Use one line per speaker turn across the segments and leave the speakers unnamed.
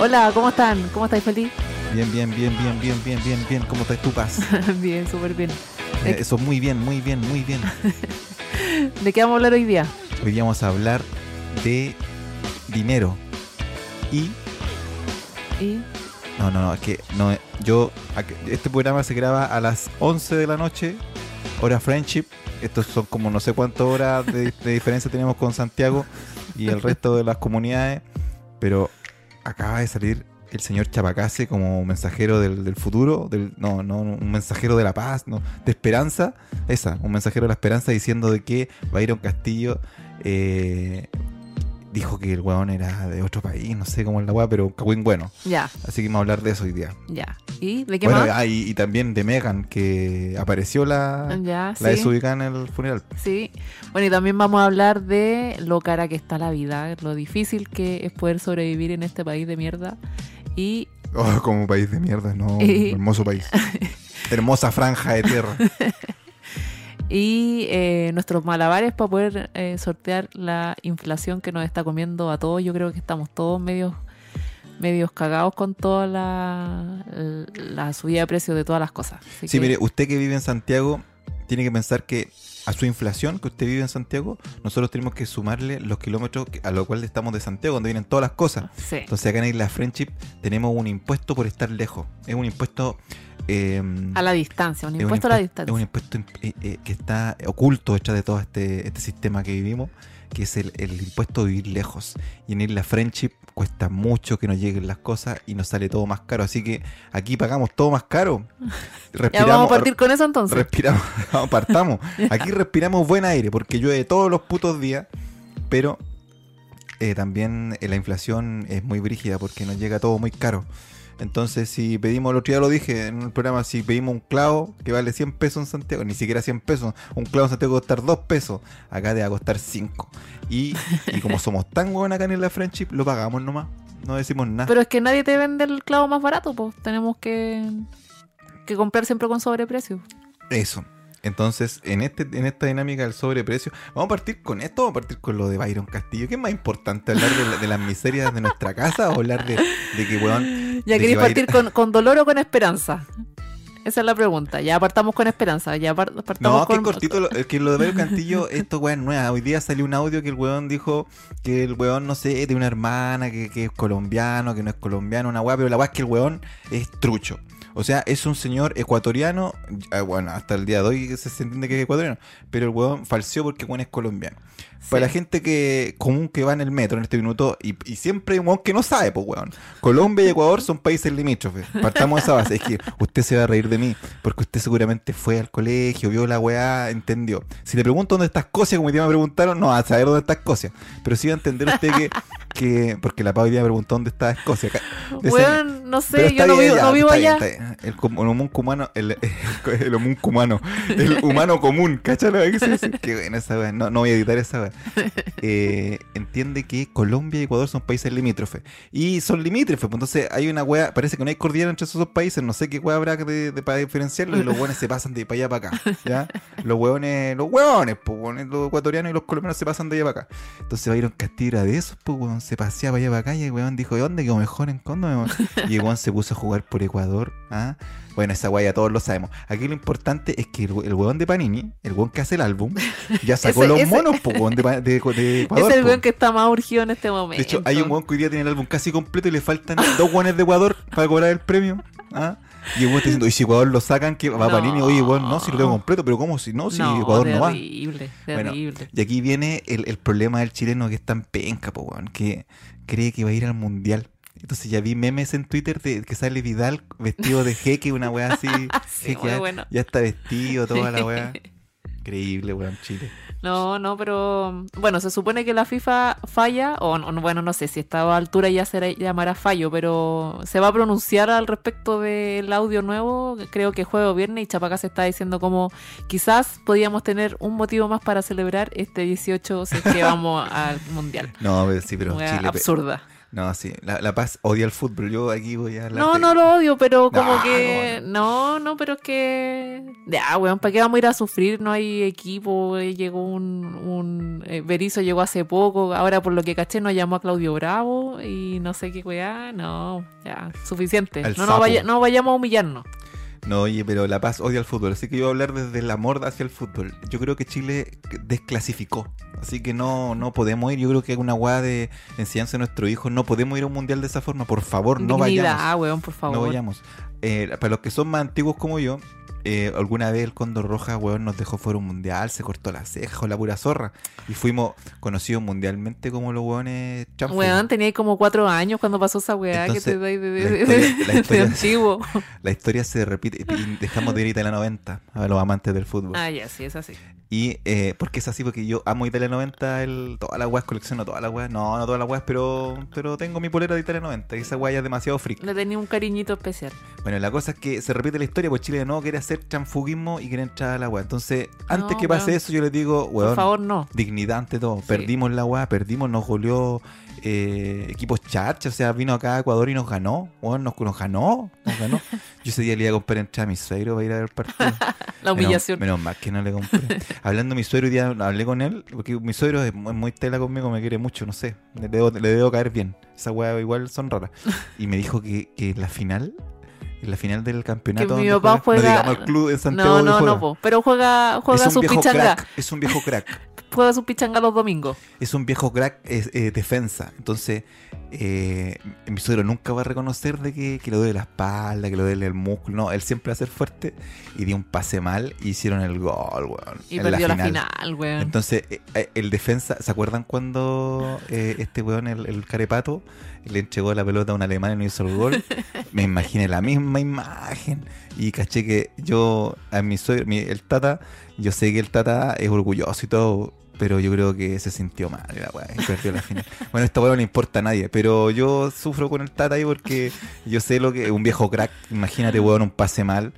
Hola, ¿cómo están? ¿Cómo estáis, feliz?
Bien, bien, bien, bien, bien, bien, bien, bien. ¿Cómo estás tu paz?
bien, súper bien.
Eh, Eso, muy bien, muy bien, muy bien.
¿De qué vamos a hablar hoy día?
Hoy día vamos a hablar de dinero. Y.
¿Y?
No, no, no, es que no, yo. Este programa se graba a las 11 de la noche, hora friendship. Estos son como no sé cuántas horas de, de diferencia tenemos con Santiago y el resto de las comunidades. Pero acaba de salir el señor Chapacase como mensajero del, del futuro, del, no, no, un mensajero de la paz, no, de esperanza, esa, un mensajero de la esperanza diciendo de que Byron Castillo eh, dijo que el weón era de otro país, no sé cómo es la weá, pero un cagüín bueno.
Ya,
Así que vamos a hablar de eso hoy día.
ya. ¿Y de qué
Bueno,
más?
ah, y, y también de Megan, que apareció la,
ya,
la
sí.
desubicada en el funeral.
Sí. Bueno, y también vamos a hablar de lo cara que está la vida, lo difícil que es poder sobrevivir en este país de mierda. Y
Oh, como país de mierda, no,
Y-
hermoso país. Hermosa franja de tierra.
y eh, nuestros malabares para poder eh, sortear la inflación que nos está comiendo a todos. Yo creo que estamos todos medios medios cagados con toda la, la subida de precios de todas las cosas. Así
Sí,
que-
mire, usted que vive en Santiago tiene que pensar que a su inflación que usted vive en Santiago, nosotros tenemos que sumarle los kilómetros que- a lo cual estamos de Santiago, donde vienen todas las cosas.
Sí.
Entonces acá en Isla Friendship tenemos un impuesto por estar lejos. Es un impuesto... eh,
A la distancia, un
es un
impuesto a la distancia.
Es un impuesto eh, eh, que está oculto detrás de todo este, este sistema que vivimos, que es el, el impuesto de vivir lejos. Y en Isla Friendship cuesta mucho que nos lleguen las cosas y nos sale todo más caro. Así que aquí pagamos todo más caro.
Ya vamos a partir con eso entonces.
Respiramos, partamos. Aquí respiramos buen aire porque llueve todos los putos días, pero eh, también eh, la inflación es muy brígida porque nos llega todo muy caro. Entonces, si pedimos, el otro día lo dije en un programa, si pedimos un clavo que vale 100 pesos en Santiago, ni siquiera 100 pesos, un clavo en Santiago va a costar 2 pesos, acá te va a costar 5. Y, y como somos tan buenos acá en la Friendship, lo pagamos nomás, no decimos nada.
Pero es que nadie te vende el clavo más barato, pues tenemos que, que comprar siempre con sobreprecio.
Eso. Entonces, en este en esta dinámica del sobreprecio, vamos a partir con esto, vamos a partir con lo de Byron Castillo. ¿Qué es más importante, hablar de, la- de las miserias de nuestra casa o hablar de, de que, weón,
¿Ya queréis
que
partir con, con dolor o con esperanza? Esa es la pregunta. Ya partamos con esperanza. Ya par- partamos
No, que
con...
cortito, lo- que lo de Byron Castillo, esto weón nueva. Hoy día salió un audio que el weón dijo que el weón, no sé, tiene una hermana que, que es colombiano, que no es colombiano, una weá, pero la weá es que el weón es trucho. O sea, es un señor ecuatoriano, ah, bueno, hasta el día de hoy se, entiende que es ecuatoriano, pero el weón falseó porque el weón es colombiano.
Sí.
Para la gente que común que va en el metro en este minuto, y, y siempre hay un weón que no sabe, pues weón. Colombia y Ecuador son países limítrofes. Partamos de esa base. Es que usted se va a reír de mí, porque usted seguramente fue al colegio, vio la weá, entendió. Si le pregunto dónde está Escocia, como hoy día me preguntaron, no va a saber dónde está Escocia. Pero sí va a entender usted que, que porque la Pau hoy día me preguntó dónde está Escocia. Ca- de ese-
Weón, no sé, yo no vivo,
ya,
no vivo
está bien,
allá.
bien. El, com- el homunco humano, el, el, humano, el humano común, ¿cachalo? ¿Qué buena esa weá. No, no voy a editar esa weá. Eh, entiende que Colombia y Ecuador son países limítrofes. Y son limítrofes, pues entonces hay una weá, parece que no hay cordillera entre esos dos países, no sé qué weá habrá de, de- para diferenciarlo, y los hueones se pasan de para allá para acá. ¿ya? Los hueones, los hueones, pues, los ecuatorianos y los colombianos se pasan de allá para acá. Entonces Byron Castillo era de esos, pues, weón, se paseaba allá para acá y el weón dijo, ¿de dónde quedó mejor en weón? Y el weón se puso a jugar por Ecuador, ¿ah? Bueno, esa weá ya todos lo sabemos. Aquí lo importante es que el, el weón de Panini, el weón que hace el álbum, ya sacó
Ese-
los
ese-
monos, pues, weón, de, Pa- de- de Ecuador.
es el
po.
weón que está más urgido en este momento.
De hecho, hay un weón que hoy día tiene el álbum casi completo y le faltan dos weones de Ecuador para cobrar el premio. ¿ah? Y el weón está diciendo, y si Ecuador lo sacan, que va
No.
Panini, oye, weón, no, si lo tengo completo, pero ¿cómo si no? Si Ecuador no va.
terrible,
Bueno,
terrible.
Y aquí viene el, el problema del chileno que es tan penca, po, weón, que cree que va a ir al mundial. Entonces ya vi memes en Twitter de que sale Vidal vestido de jeque, una weá así.
Sí,
jeque,
bueno.
ya está vestido, toda la weá. Increíble, weón, Chile.
No, no, pero bueno, se supone que la FIFA falla, o no, no, bueno, no sé si a esta altura ya se llamará fallo, pero se va a pronunciar al respecto del audio nuevo, creo que jueves o viernes, y Chapacá se está diciendo como quizás podíamos tener un motivo más para celebrar este 18 si es que vamos al Mundial.
No, sí, pero Chile. pe-
absurda.
No, sí, la, la Paz odia el fútbol. Yo aquí voy a hablar
No,
de-
no lo odio, pero como
No,
que. No, no, pero es que. Ya, weón, ¿para qué vamos a ir a sufrir? No hay equipo. eh, Llegó un. un eh, Berizzo llegó hace poco. Ahora, por lo que caché, nos llamó a Claudio Bravo. Y no sé qué weá. No, ya, suficiente. No,
sapo.
nos vaya- no vayamos a humillarnos.
No, oye, pero La Paz odia el fútbol, así que yo voy a hablar desde el amor hacia el fútbol. Yo creo que Chile desclasificó, así que no, no podemos ir. Yo creo que es una guada de enseñanza a nuestros hijos. No podemos ir a un mundial de esa forma, por favor, no
Dignidad,
vayamos.
weón, por favor.
No vayamos. Eh, para los que son más antiguos como yo, eh, alguna vez el Cóndor Roja, weón, nos dejó fuera un mundial, se cortó la ceja con la pura zorra. Y fuimos conocidos mundialmente como los weones chanfos.
Weón, tenía como cuatro años cuando pasó esa weá que te dais de, de,
la
de-
historia- la
de
historia-
antiguo.
La historia se repite y dejamos de ir a Italia 90 a los amantes del fútbol.
Ah, ya, sí, es así.
Y eh, porque es así, porque yo amo Italia 90, el, todas las weas, colecciono todas las weas. No, no todas las weas, pero, pero tengo mi polera de Italia 90 y esa wea ya es demasiado freak.
Le tenía un cariñito especial.
Bueno, la cosa es que se repite la historia, pues Chile de nuevo quiere hacer transfugismo y quiere entrar a la. Entonces, antes
No,
que pase
weón.
eso, yo les digo,
Por
weón,
favor, no.
dignidad ante todo.
Sí.
Perdimos la wea, perdimos, nos goleó eh, equipos charcha, o sea, vino acá a Ecuador y nos ganó. Weón, nos, nos ganó, nos ganó. Yo ese día le iba a comprar entrada a mi suegro para ir a ver el partido.
La humillación.
Menos, menos mal que no le compré. Hablando de mi suegro, hoy día hablé con él, porque mi suegro es muy, tela conmigo, me quiere mucho, no sé. Le debo, le debo caer bien. Esa weá igual son raras. Y me dijo que, que la final, en la final del campeonato.
mi
donde
papá
juega-
juega-
No digamos el club en Santiago.
No, no, no, po. pero juega,
Es
juega
un
su
viejo
pichanga.
crack. Es un viejo crack.
Juega su pichanga los domingos.
Es un viejo crack es, eh, defensa. Entonces, eh, mi suegro nunca va a reconocer de que, que le duele la espalda, que le duele el músculo. No, él siempre va a ser fuerte. Y dio un pase mal y hicieron el gol, weón.
Y
en
perdió la final, weón.
Entonces, eh, el defensa, ¿se acuerdan cuando este weón, el, el carepato, le entregó la pelota a un alemán y no hizo el gol? Me imaginé la misma imagen. Y caché que yo, a mi suegro, mi- el Tata, yo sé que el Tata es orgulloso y todo, pero yo creo que se sintió mal la weá, y perdió la final. Bueno, esta weá no importa a nadie, pero yo sufro con el Tata ahí porque yo sé lo que un viejo crack. Imagínate, weón, un pase mal.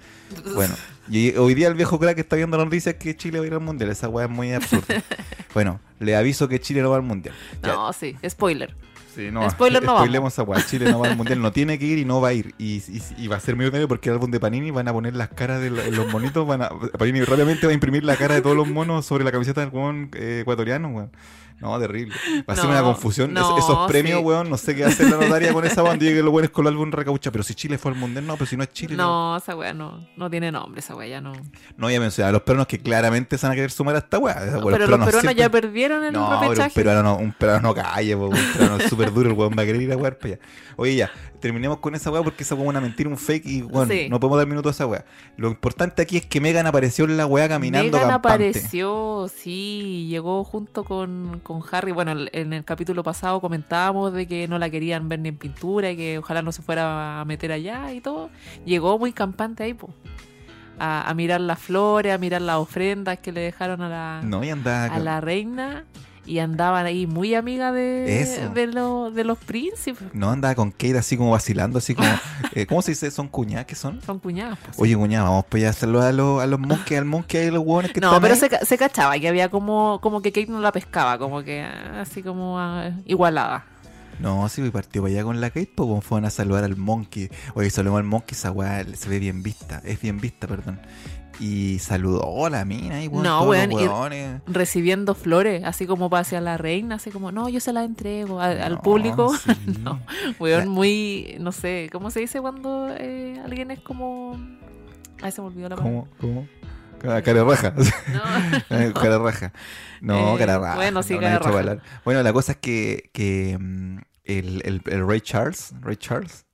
Bueno, y hoy día el viejo crack está viendo las noticias que Chile va a ir al mundial. Esa weá es muy absurda. bueno, le aviso que Chile no va al mundial. Ya,
No, sí, spoiler.
Sí, no,
spoiler, no vamos.
weá. Chile no va al mundial, no tiene que ir y no va a ir. Y, y- y va a ser millonario porque el álbum de Panini van a poner las caras de los monitos. Van a, Panini rápidamente va a imprimir la cara de todos los monos sobre la camiseta del weón eh, ecuatoriano, weón. No, terrible. Va a ser
No,
una confusión. Es- esos premios,
sí.
weón, no sé qué hacer la notaria con esa banda. Llegue los buenos con el álbum recaucha. Pero si Chile fue al mundial, no, pero si no es Chile,
No, esa weá no, no tiene nombre, esa weá ya no.
No, ya me o sea, los peruanos que claramente se van a querer sumar a esta weá. Weá,
pero los peruanos
siempre-
ya perdieron el
No, pero un peruano no, un peruano no calla, po, un peruano es súper duro, el weón va a querer ir a jugar para allá. Oye, ya, terminemos con esa weá porque esa weá es una mentira, un fake y bueno,
Sí.
no podemos dar minuto a esa weá. Lo importante aquí es que Megan apareció en la weá caminando
Megan
campante.
apareció, sí, llegó junto con, con Harry. Bueno, en el capítulo pasado comentábamos de que no la querían ver ni en pintura y que ojalá no se fuera a meter allá y todo. Llegó muy campante ahí, po. A, a mirar las flores, a mirar las ofrendas que le dejaron a la,
No,
a la reina. Y andaban ahí muy amiga de, de, lo- de los príncipes.
no andaba con Kate así como vacilando, así como eh, ¿cómo se dice? ¿Son cuñadas que son?
Son cuñadas. pues,
Oye, cuñada, vamos pues a hacerlo a los, a los monkeys, al monkey, a los hueones que
No,
están
pero
ahí.
se, se cachaba que había como, como que Kate no la pescaba, como que ah, así como ah, igualada.
No, sí, y partió para allá con la Kate, pues como fueron a saludar al Monkey. Oye, saludamos al Monkey, esa weá se ve bien vista, es bien vista, perdón. Y saludó a la mina y weón,
No, weón,
weones.
Recibiendo flores, así como para hacia la reina, así como, no, yo se la entrego a- al público.
sí.
no, weón,
La-
muy, no sé, ¿cómo se dice cuando eh, alguien es como... Ay, se me olvidó la palabra.
¿Cómo? ¿Cómo? Cara, raja.
No.
Cara raja. No,
Eh,
cara raja.
bueno, sí,
no,
cara raja.
Bueno, la cosa es que, que mm, el, el, el Ray Charles, Ray Charles,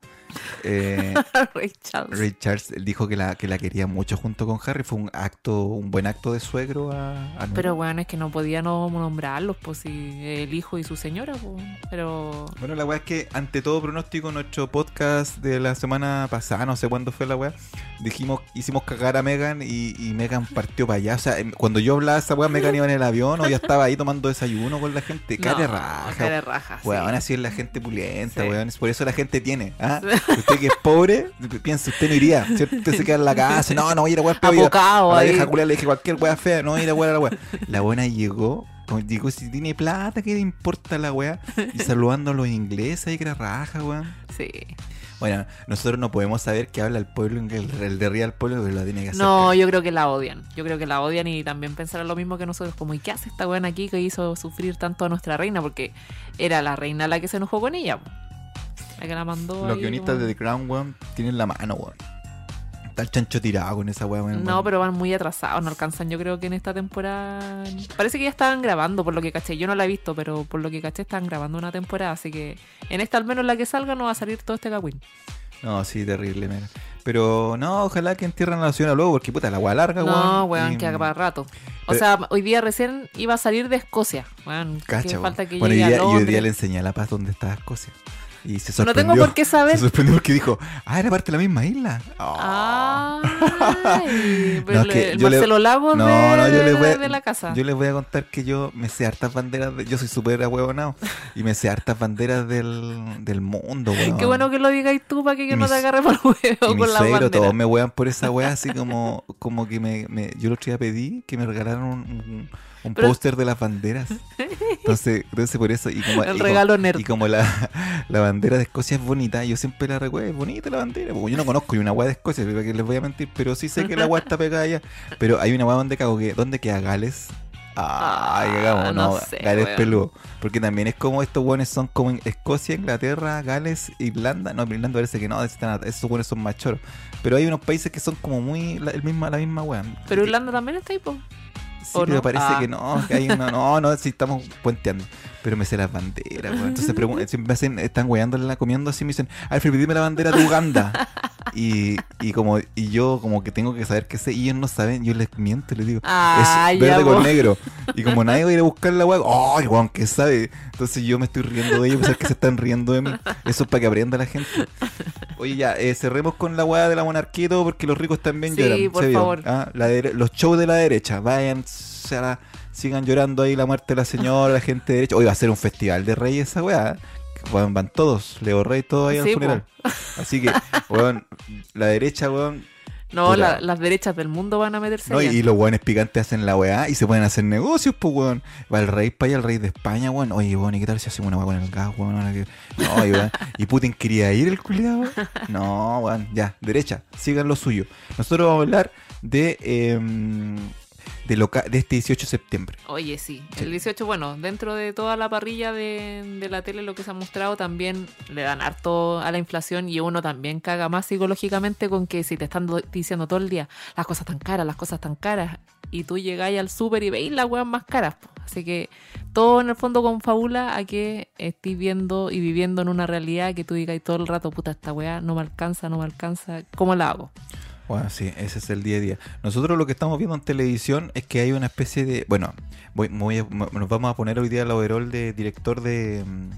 eh,
Ray Charles.
Ray Charles él dijo que la, que la quería mucho junto con Harry. Fue un acto, un buen acto de suegro a, a
Pero bueno, es que no podía no nombrarlos, pues si el hijo y su señora, pues, pero...
Bueno, la weá es que ante todo pronóstico, nuestro podcast de la semana pasada, no sé cuándo fue la weá, dijimos, hicimos cagar a Megan y, y Megan partió para allá. O sea, em, cuando yo hablaba esa weá, Megan iba en el avión o ya estaba ahí tomando desayuno con la gente. Cara de
No,
raja.
cara raja, sí.
Weón, así es la gente pulenta,
Sí.
weón. Por eso la gente tiene. ¿ah? Usted que es pobre, piensa, usted no iría. ¿cierto? Usted se queda en la casa. No, no voy a ir a weá. voy a- la vieja culia le dije cualquier weá fea. No voy a ir a weá a la weá. La buena llegó digo, si tiene plata, ¿qué le importa la weá? Y saludando a los ingleses ahí que era raja, weón.
Sí.
Bueno, nosotros no podemos saber qué habla el pueblo, el, el de Real Pueblo, pero lo tiene que hacer.
No, yo creo que la odian. Yo creo que la odian y también pensarán lo mismo que nosotros. Como, ¿y qué hace esta weón aquí que hizo sufrir tanto a nuestra reina? Porque era la reina la que se enojó con ella. Po. La que la mandó.
Los
ahí
guionistas
como-
de The Crown, weón, tienen la mano, weón. Está el chancho tirado con esa weá, weón.
No, pero van muy atrasados, no alcanzan yo creo que en esta temporada... Parece que ya estaban grabando, por lo que caché. Yo no la he visto, pero por lo que caché están grabando una temporada, así que en esta al menos la que salga no va a salir todo este cagüín.
No, sí, terrible, mira. Pero no, ojalá que entierren a la señora luego, porque puta, la weá larga, weón.
No, weón,
y-
que para rato. O
Pero-
sea, hoy día recién iba a salir de Escocia. Weón,
Cacha,
falta que
bueno, y
llegue
día,
a
y hoy día le enseñé a La Paz dónde estaba Escocia. Y se
No
sorprendió.
tengo por qué
Se
saber.
sorprendió porque dijo, ah, era parte de la misma isla. Oh.
Ay, pero
No, es que
el
le-
Marcelo Lagos
No,
de,
no, yo les voy a-
de la casa.
Yo les voy a contar que yo me sé hartas banderas. de- yo soy súper ahuevonado. y me sé hartas banderas del, del mundo, weón.
Qué bueno que lo digáis tú para que yo no te agarre por
Y
huevo con la bandera.
todos me wean por esa wea, así como, como que me, me- yo el otro día pedí que me regalaran un, un, un
Pero-
póster de las banderas. Entonces, entonces por eso, y como,
El
y como-
regalo nerd.
y como la, la bandera de Escocia es bonita, yo siempre la recuerdo, es bonita la bandera, porque yo no conozco ni una wea de Escocia, que les voy a mentir, pero sí sé que la wea está pegada allá. Pero hay una wea donde cago que, ¿dónde queda Gales? Ay,
Ah,
no,
no sé,
Gales
weón.
peludo. Porque también es como estos buenos son como en Escocia, Inglaterra, Gales, Irlanda. No, pero Irlanda parece que no, están- esos buenos son más choros. Pero hay unos países que son como muy la, el misma, la misma wea.
Pero Irlanda también está ahí, po.
Sí,
¿o
pero
no?
parece
Ah.
que no, que hay una, no, no, si estamos puenteando. Pero me sé las banderas, weón. Entonces siempre me hacen, están weándola comiendo así, me dicen, Alfred, dime la bandera de Uganda. y, y como, y yo como que tengo que saber qué sé, y ellos no saben, yo les miento, les digo,
Ah,
es verde con negro. Y como nadie va a ir a buscar la weá, ¡ay, weón, que sabe! Entonces yo me estoy riendo de ellos, pensar que se están riendo de mí. Eso es para que aprenda la gente. Oye, ya, eh, cerremos con la weá de la monarquía y todo, porque los ricos también
Sí,
lloran.
por favor.
Ah, la los shows de la derecha, vayan, se la- sigan llorando ahí la muerte de la señora, la gente de derecha. Hoy va a ser un festival de reyes esa weá. Weón, van todos, Leo Rey, todos ahí al
po.
funeral. Así que, weón, la derecha, weón,
No, la- las derechas del mundo van a meterse
no, y,
allá.
y los weones picantes hacen la weá y se pueden hacer negocios, pues weón. Va el rey para allá, el rey de España, weón. Oye, weón, ¿y qué tal si hacemos una weá con el gas, weón? No, y, weón. ¿Y Putin quería ir el culiado? No, weón, ya, derecha, sigan lo suyo.Nosotros vamos a hablar de, em, de, loca- de este 18 de septiembre.
Oye, sí.
Sí.
El 18, bueno, dentro de toda la parrilla de, de la tele, lo que se ha mostrado, también le dan harto a la inflación y uno también caga más psicológicamente con que si te están do- diciendo todo el día las cosas tan caras, las cosas tan caras, y tú llegáis al súper y veis las weas más caras. po. Así que todo en el fondo confabula a que estés viendo y viviendo en una realidad que tú digas todo el rato, puta, esta wea no me alcanza, no me alcanza, ¿cómo la hago?
Bueno, sí, ese es el día a día. Nosotros lo que estamos viendo en televisión es que hay una especie de. Bueno, voy, voy a- nos vamos a poner hoy día el overall de director de, mm,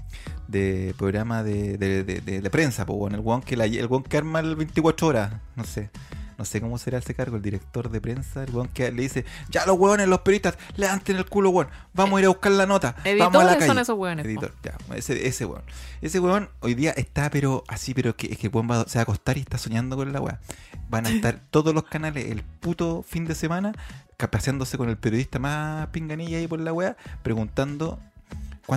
de programa de, de, de- de- prensa, pues, bueno, el guan que, el guan que arma el 24 horas, no sé. No sé cómo será ese cargo, el director de prensa, el guan que le dice, ya los hueones, los periodistas, levanten el culo, weón, vamos a ir a buscar la nota, vamos a la
Editores
calle.
son esos weones.
Editor, ya, ese, ese weón. Ese weón hoy día está, pero así, pero que, es que el weón va- se va a acostar y está soñando con la weá. Van a estar todos los canales el puto fin de semana capaceándose con el periodista más pinganilla ahí por la weá, preguntando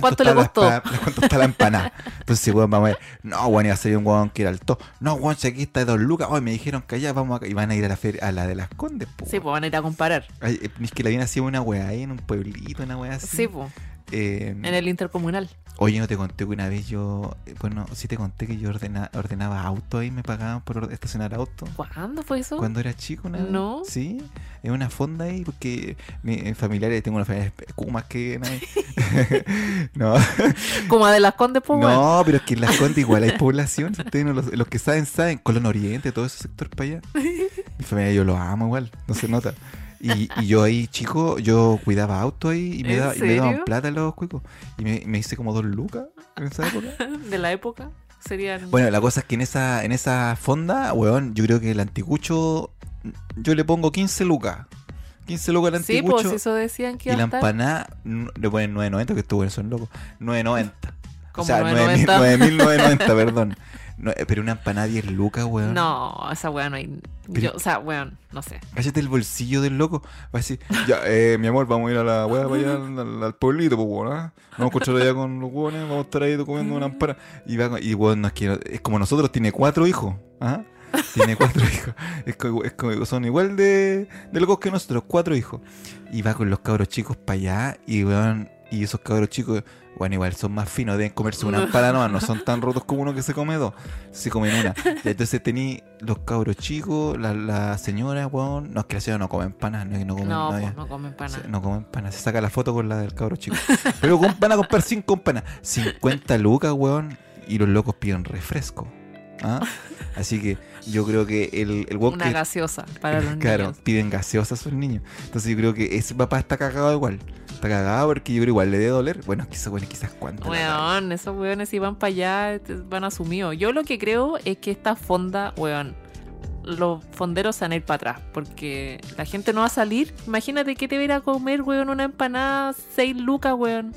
¿Cuánto
está
le costó?
cuánto está la empanada. Entonces, weón, vamos a ver, no, weón, iba a salir un weón que era alto. No, weón, si aquí está de dos lucas, hoy me dijeron que allá vamos a... Y van a ir a la feria, a la de las condes, po,
Sí, pues van a ir a comparar.
Ay, eh, es que la viene así una weá ahí en un pueblito, una weá así.
Sí, pues,
Eh,
en el intercomunal.
Oye, no te conté que una vez yo, eh, bueno, sí te conté que yo ordena- ordenaba auto ahí, me pagaban por or- estacionar auto.
¿Cuándo fue eso?
Cuando era chico, una vez.
No.
Sí, en una fonda ahí, porque mi eh, familiares, tengo una familia de Kumas que nada. no,
Como de las Condes, pues,
no, pero es que en las Condes igual hay población. Ustedes no lo- los que saben, saben. Colón Oriente, todo ese sector para allá. Mi familia yo lo amo igual, no se nota. Y, y yo ahí, chico, yo cuidaba auto ahí y me,
¿En
daba- y me daban plata los cuicos. Y me, me hice como dos lucas en esa época.
De la época. Serían.
Bueno, la cosa es que en esa, en esa fonda, weón, yo creo que el anticucho, yo le pongo 15 lucas. 15 lucas al
sí,
anticucho.
pues eso decían que
y la empanada le ponen 9.90, que estos weones son locos. 9.90. O sea,
9.90.
9.990, perdón. No, eh, pero una empanada 10 lucas, weón.
No, esa weá no hay.
Pero-
Yo, o sea, weón, no sé.
Cállate el bolsillo del loco. Va a decir, ya, eh, mi amor, vamos a ir a la weá, para allá al, al- pueblito, pues, weón. ¿ah? Vamos a encontrar allá con los weones, vamos a estar ahí comiendo una empanada. Y, va, y weón, no es que, es como nosotros, tiene cuatro hijos. ¿ah? Tiene cuatro hijos. Es como, es como- son igual de, de locos que nosotros, cuatro hijos. Y va con los cabros chicos para allá y weón, y esos cabros chicos, bueno, igual son más finos, deben comerse una empanada nomás, no son tan rotos como uno que se come dos, se comen una. Y entonces tení los cabros chicos, la, la señora, weón, no es que la señora no come empanadas, no es que no come
No,
no,
pues no comen nada.
no come empanadas, se saca la foto con la del cabro chico. Pero con- van a comprar cinco empanadas, 50 lucas, weón, y los locos piden refresco. ¿ah? Así que yo creo que el, el
Una
que
gaseosa para los
Claro,
niños.
piden gaseosa a sus niños. Entonces yo creo que ese papá está cagado igual. Está cagado porque yo creo igual le debe doler. Bueno, quizás, bueno, quizás cuánto.
Weón, esos weones si van para allá este, van asumidos. Yo lo que creo es que esta fonda, weón, los fonderos van a ir para atrás. Porque la gente no va a salir. Imagínate que te va a comer, weón, una empanada 6 lucas, weón.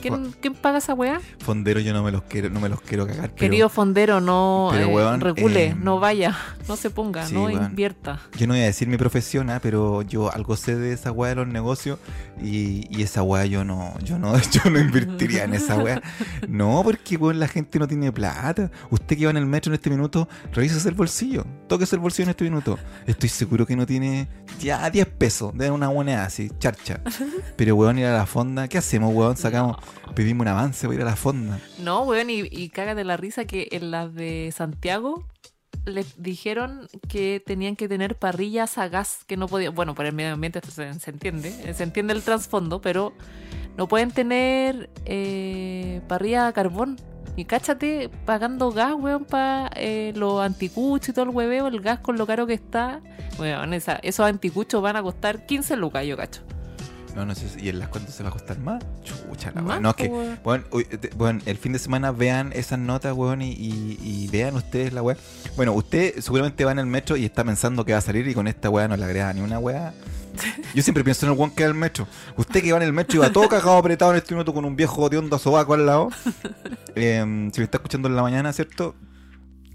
¿Quién, ¿quién paga esa weá?
Fondero yo no me los quiero, no me los quiero cagar. pero-
Querido fondero, no
pero,
eh,
weón,
regule,
eh,
no vaya, no se ponga,
sí,
no
weón.
invierta.
Yo no voy a decir mi profesión, ah, pero yo algo sé de esa weá de los negocios y, y esa weá yo no, yo no, yo no invertiría en esa weá. No, porque weón, la gente no tiene plata. Usted que va en el metro en este minuto, revísese el bolsillo, tóquese el bolsillo en este minuto. Estoy seguro que no tiene ya 10 pesos de una moneda así, charcha. Pero weón, ir a la fonda, ¿qué hacemos, weón? Sacamos, pedimos un avance para ir a la fonda.
No, weón, y, y cágate la risa que en las de Santiago les dijeron que tenían que tener parrillas a gas, que no podían, bueno, por el medio ambiente se, se entiende, eh, se entiende el trasfondo, pero no pueden tener eh, parrilla a carbón. Y cáchate pagando gas, weón, para los anticuchos y todo el hueveo, el gas con lo caro que está. Weón, esa- esos anticuchos van a costar 15 lucas, yo cacho.
No, no sé, si- ¿y en las cuánto se va a costar más? Chucha, la.
Más,
No, es que,
weón.
Bueno, te- bueno, el fin de semana vean esas notas, weón, y, y- y vean ustedes la weá. Bueno, usted seguramente va en el metro y está pensando que va a salir y con esta weá no le agrega ni una weá. Yo siempre pienso en el weón que va en el metro. Usted que va en el metro y va todo cagado apretado en este minuto con un viejo de onda sobaco al lado. eh, si me está escuchando en la mañana, ¿cierto?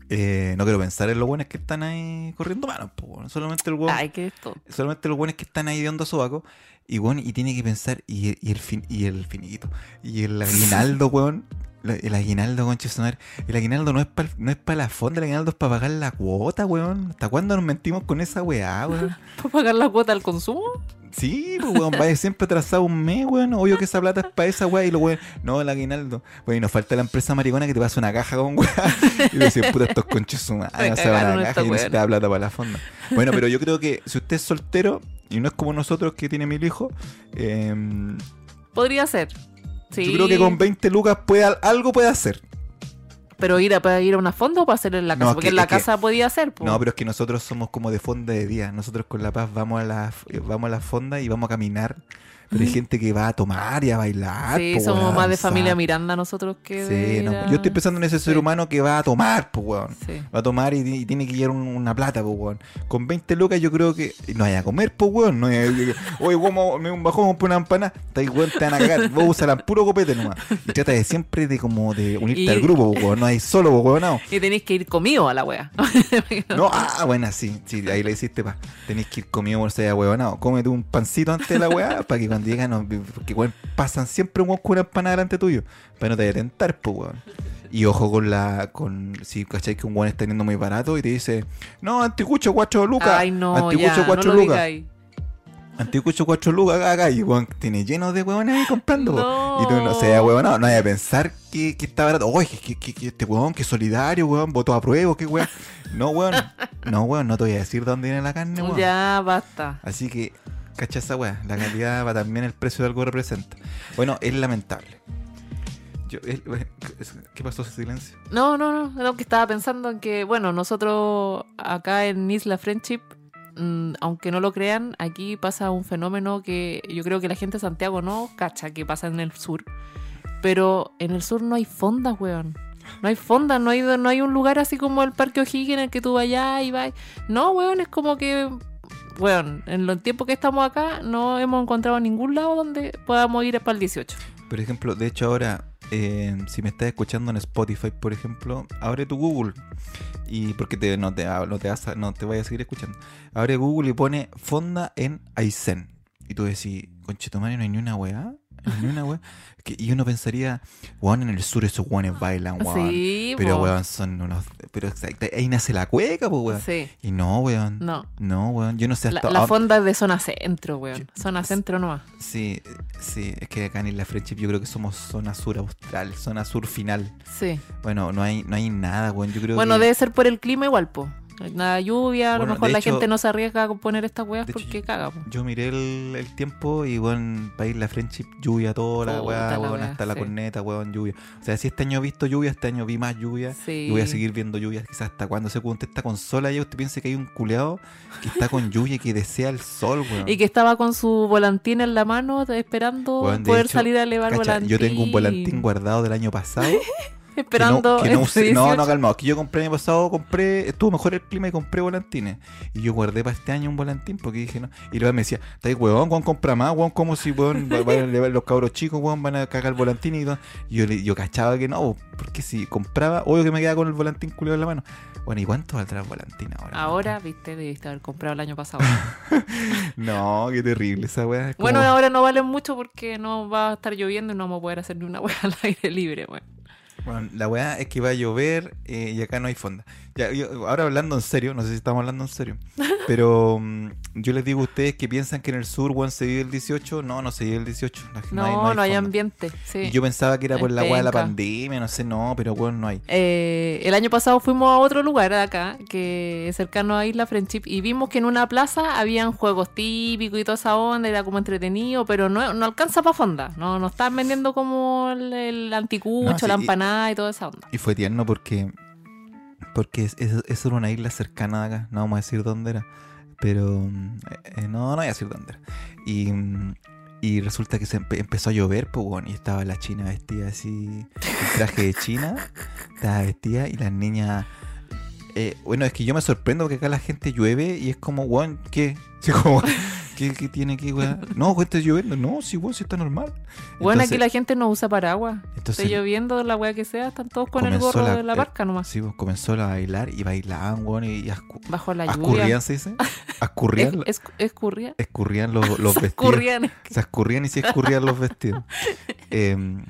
Eh, no quiero pensar en los buenos que están ahí corriendo manos, po, weón. Solamente el weón
esto.
solamente los buenos que están ahí de onda sobaco. Y bueno, y tiene que pensar, y, y el fin, y el finito, y el aguinaldo, weón. El aguinaldo, su madre. El aguinaldo no es para no es para la fonda, el aguinaldo es para pagar la cuota, weón. ¿Hasta cuándo nos mentimos con esa weá, weón?
¿Para pagar la cuota al consumo?
Sí, pues, weón, vaya siempre atrasado un mes, weón. Obvio que esa plata es para esa weá y lo weón. No, el aguinaldo. Bueno, y nos falta la empresa maricona que te pasa una caja con weá. Y decir, puta, estos conches su madre,
Me
no se van a la caja y no se te da plata para la fonda. Bueno, pero yo creo que si usted es soltero y no es como nosotros que tiene mil hijos, eh,
Podría ser. Sí.
yo creo que con 20 lucas puede, algo puede hacer.
Pero ir a, para ir a una fonda o para hacer en la casa. Porque
que-
en la
es que-
casa podía hacer. po.
No, pero es que nosotros somos como de fonda de día. Nosotros con La Paz vamos a la, vamos a la fonda y vamos a caminar. Pero hay gente que va a tomar y a bailar.
sí,
po,
somos
weón,
más de
danzar.
familia Miranda nosotros que
Sí,
de
no,
a-
yo estoy pensando en ese ser
Sí.
humano que va a tomar, pues, weón.
Sí.
Va a tomar y, y tiene que llevar un- una plata, pues, weón. Con 20 lucas yo creo que no hay a comer, pues, weón. No hay, oye, weón, me bajó por una empanada. Está ahí, weón, te van a cagar. Vos usarán puro copete nomás. Y trata de siempre de como de unirte
Y-
al grupo, pues, weón. No hay solo, pues, weón. No.
Y tenéis que ir conmigo a la wea.
No, ah, bueno, sí, sí, ahí le hiciste, pa. Tenéis que ir comido por ser huevonado. Cómete un pancito antes de la weá, para que cuando no, porque weón, pasan siempre un weón con una empanada delante tuyo, para no te vaya a tentar, pues, weón. Y ojo con la, con, si cacháis que un weón está teniendo muy barato y te dice, no, anticucho 4 lucas,
Ay, no,
anticucho
ya, no
4
lo
lucas, anticucho 4 lucas, acá, y weón, tiene lleno de huevones ahí comprando.
No.
y tú no seas huevonado, no vaya a pensar que, que está barato, oye, que, que, que este weón, que solidario, weón, votó a prueba, qué weón. No, weón, no, weón, no te voy a decir dónde viene la carne, weón.
Ya, basta.
Así que, cacha esa weá, la calidad va también el precio de algo representa. Bueno, es lamentable. Es- es- ¿Qué pasó ese silencio?
No, no, no. Lo que estaba pensando en que, bueno, nosotros acá en Isla Friendship, mm, aunque no lo crean, aquí pasa un fenómeno que yo creo que la gente de Santiago no cacha que pasa en el sur. Pero en el sur no hay fondas, weón. No hay fondas, no hay, no hay un lugar así como el Parque O'Higgins en el que tú vayas y vas. No, weón, es como que, weón, en el tiempo que estamos acá no hemos encontrado ningún lado donde podamos ir para el 18.
Por ejemplo, de hecho ahora, eh, si me estás escuchando en Spotify, por ejemplo, abre tu Google. Y porque te, no, te, no, te vas a, voy a seguir escuchando. Abre Google y pone fonda en Aysén. Y tú decís, conchetumare, no hay ni una weá. Ni una. Que- y uno pensaría, weón, en el sur esos weones bailan, weón.
Sí,
pero
po.
weón, son unos. Pero exacto, ahí nace la cueca, pues weón.
Sí.
Y no, weón.
No.
No, weón. Yo no sé
La,
hasta.
la fonda es de zona centro, weón.
Yo-
Zona centro nomás.
Sí, sí, es que acá en Isla Friendship yo creo que somos zona sur austral, zona sur final.
Sí.
Bueno, no hay, no hay nada, weón. Yo creo
Bueno,
que.
debe ser por el clima igual, po. Nada lluvia, a
Bueno,
lo mejor la
hecho-
gente no se arriesga a poner estas weas
hecho,
porque
yo-
caga, po.
Yo miré el, el tiempo y, weón, para Isla Friendship, lluvia toda la
la
weón,
weá,
hasta la corneta, weón, lluvia. O sea, si este año he visto lluvia, este año vi más lluvia.
Sí.
Y voy a seguir viendo lluvia, quizás hasta cuando se usted está con sol allá, usted piensa que hay un culeado que está con lluvia y que desea el sol, weón.
Y que estaba con su volantín en la mano esperando
Weón,
poder
hecho,
salir a elevar
Cacha,
volantín.
yo tengo un volantín guardado del año pasado.
Esperando.
Que no, que no, usé- no,
18.
no, calmado. Que yo compré el año pasado, compré, estuvo mejor el clima y compré volantines. Y yo guardé para este año un volantín porque dije, no. Y luego me decía, está ahí, weón, weón, compra más, weón, como si, weón, va- los cabros chicos, weón, van a cagar el volantín y todo. Y yo, yo cachaba que no, porque si compraba, obvio que me quedaba con el volantín culiado en la mano. Bueno, ¿y cuánto valdrá el volantín ahora?
Ahora, viste, debiste haber comprado el año pasado.
No, qué terrible esa weá. es como-
bueno, ahora no valen mucho porque no va a estar lloviendo y no vamos a poder hacer ni una wea al aire libre, weón.
Bueno, la weá es que va a llover eh, y acá no hay fonda. Ya, yo- ahora hablando en serio, no sé si estamos hablando en serio, pero mm, yo les digo a ustedes que piensan que en el sur, weón, se vive el 18. No, no se vive el 18. No,
No, no hay,
fonda.
ambiente. Sí.
Y yo pensaba que era por la weá de la pandemia, no sé, no, pero weón, no hay.
Eh, el año pasado fuimos a otro lugar de acá, que es cercano a Isla Friendship, y vimos que en una plaza habían juegos típicos y toda esa onda, era como entretenido, pero no, no alcanza para fonda. No, no estaban vendiendo como el, el anticucho,
No, sí,
la
y-
y toda esa onda.
Y fue tierno porque porque es, es- una isla cercana de acá, no vamos a decir dónde era, pero mm, eh, no, no voy a decir dónde era. Y, y resulta que se empe- empezó a llover, pues bueno, y estaba la china vestida así, el traje de china, estaba vestida y las niñas... eh, bueno, es que yo me sorprendo porque acá la gente llueve y es como, weón, ¿qué? Sí, como, ¿qué, qué tiene que, weón? No, weón, está lloviendo. No, sí, weón, sí está normal.
Bueno,
Entonces-
aquí la gente no usa paraguas.
entonces,
Está lloviendo, la wea que sea, están todos con el gorro
la-
de la
eh,
barca nomás.
Sí, pues comenzó a bailar y bailaban, weón, y ascu-
Bajo la lluvia.
ascurrían, se dice. Ascurrían,
Es, es- escurría.
escurrían los, los vestidos.
Escurrían.
Se escurrían y se escurrían los vestidos. Em,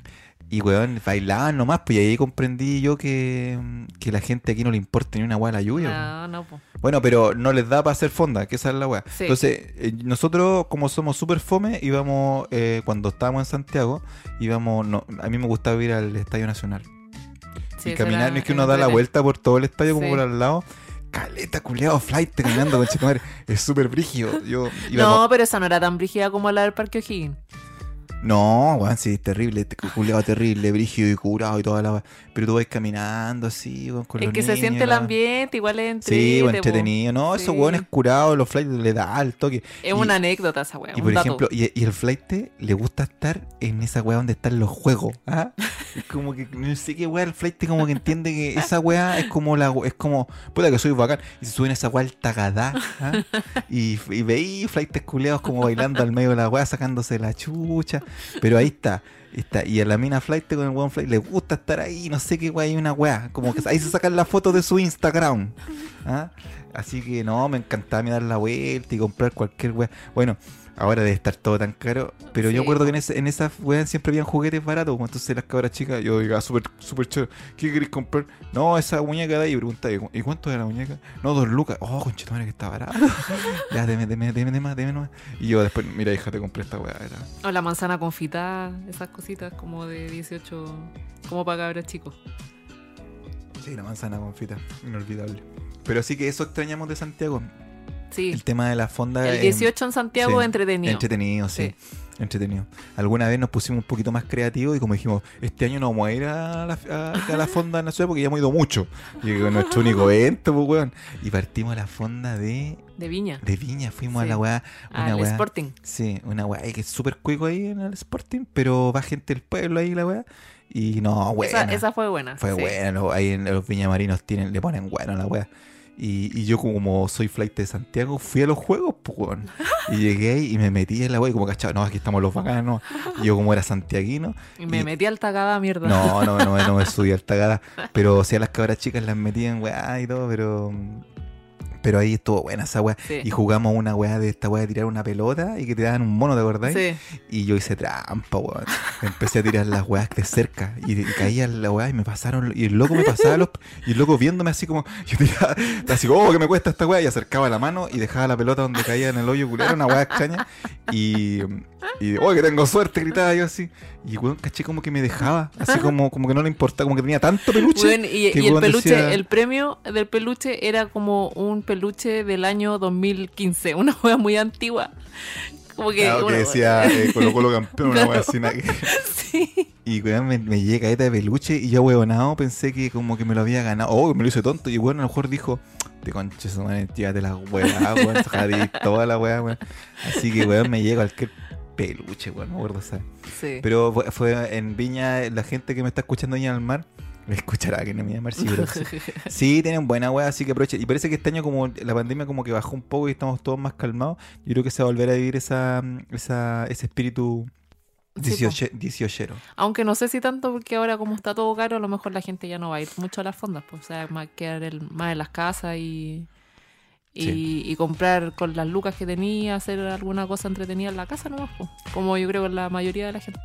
y, weón, bailaban nomás, pues y ahí comprendí yo que, que la gente aquí no le importa ni una weá la lluvia.
No, no, po.
Bueno, pero no les da para hacer fonda, que esa es la weá.
Sí.
Entonces, eh, nosotros, como somos súper fome, íbamos, eh, cuando estábamos en Santiago, íbamos, no, a mí me gustaba ir al Estadio Nacional.
Sí,
y caminar, no es que uno da la vuelta por todo el estadio como por al lado. Caleta, culeado, flight, caminando con madre. Es súper brígido. Yo
No, pero esa no era tan brígida como la del Parque O'Higgins.
No, weón, sí, terrible, te- culeado terrible, brígido y curado y toda la. Pero tú vas caminando así, weón, con
Es
los
que se
niños
siente el ambiente, igual es
Sí,
entrete,
weón, entretenido. No, esos
Sí.
weones curados, los flights le da al toque.
Es
Y-
una anécdota esa weá.
Y por
dato.
ejemplo, y, y el flight le gusta estar en esa weá donde están los juegos. ¿ah? Es como que no sé qué weá, el flight como que entiende que esa weá es como la es como, puta que soy bacán. Y se suben esa weá al tagadá. ¿ah? Y, y veí flightes culeados como bailando al medio de la weá, sacándose la chucha. Pero ahí está. Está, y a la mina flight con el weón flight le gusta estar ahí, no sé qué weá, hay una weá. Como que ahí se sacan la foto de su Instagram. ¿ah? Así que no, me encantaba dar la vuelta y comprar cualquier weá. Bueno, ahora debe estar todo tan caro. Pero yo
Sí, po.
que en, ese- en esas weas siempre habían juguetes baratos. Entonces las cabras chicas, yo diga, súper, súper chévere. ¿Qué queréis comprar? No, esa muñeca de ahí. Y preguntaba, ¿y cuánto era la muñeca? No, dos lucas. Oh, conchetumare que está barato. ya, deme, deme, deme, deme, deme nomás. Y yo después, mira, hija, te compré esta wea. Era.
O la manzana confitada, esas cositas como de 18, como para cabros chicos.
Sí, la manzana confita. Inolvidable. Pero sí que eso extrañamos de Santiago.
Sí.
El tema de la fonda.
El
eh,
18 en Santiago
sí,
entretenido.
Entretenido, sí. Entretenido. Alguna vez nos pusimos un poquito más creativos y como dijimos, este año no vamos a ir a la, a, a la fonda en la ciudad porque ya hemos ido mucho. Y es nuestro único evento, pues, weón. Y partimos a la fonda de,
de Viña.
de Viña. Fuimos a la weá. Una
Al
weá.
Sporting.
Sí, una weá que es súper cuico ahí en el Sporting, pero va gente del pueblo ahí, la weá. Y no, weá.
Esa, esa fue buena.
Fue
sí.
buena, ahí en los viñamarinos tienen, le ponen bueno a la weá. Y, y yo como soy flight de Santiago, fui a los juegos, pues, weón. Y llegué y me metí en la weá y como cachado, no, aquí estamos los bacanos. Y yo como era santiaguino.
Y me
Y-
metí al tagada mierda.
No, no, no, no me subí al tagada. Pero sí a las cabras chicas las metí en weá y todo, pero... Pero ahí estuvo buena esa weá.
Sí.
Y jugamos una weá de esta weá de tirar una pelota y que te daban un mono, ¿te acordás?
Sí.
Y yo hice trampa, weón. Empecé a tirar las weas de cerca. Y, y caía la weá y me pasaron. Y el loco me pasaba los. Y el loco viéndome así como. Yo tiraba. Así como, oh, que me cuesta esta weá. Y acercaba la mano y dejaba la pelota donde caía en el hoyo culero. Una weá extraña. Y. Y, oh, que tengo suerte, gritaba yo así. Y weón, caché como que me dejaba. Así como, como que no le importaba. Como que tenía tanto peluche.
Y,
que
y el peluche,
decía-
el premio del peluche era como un peluche del año 2015, una hueá muy antigua. Como que,
Claro, que
bueno,
decía eh, Colo Colo campeón, una así.
sí.
Y weón, me, me llega esta de peluche y yo, huevonado, pensé que como que me lo había ganado. Oh, me lo hice tonto. Y bueno, a lo mejor dijo, de concha su madre, llévate la weá, weón, jadí, toda la weá, weón. Así que, weón, me llega cualquier peluche, weón, no me acuerdo, ¿sabes?
sí.
Pero fue, en Viña, la gente que me está escuchando allá en el mar, escuchará que no me llama pero sí. Tienen buena weá, así que aprovechen. Y parece que este año como la pandemia como que bajó un poco y estamos todos más calmados, yo creo que se va a volver a vivir esa, esa, ese espíritu diecioche- dieciochero.
Aunque no sé si tanto porque ahora como está todo caro, a lo mejor la gente ya no va a ir mucho a las fondas, pues, o sea, más quedar el- más en las casas y, y,
Sí.
y comprar con las lucas que tenía, hacer alguna cosa entretenida en la casa nomás, pues, como yo creo que la mayoría de la gente.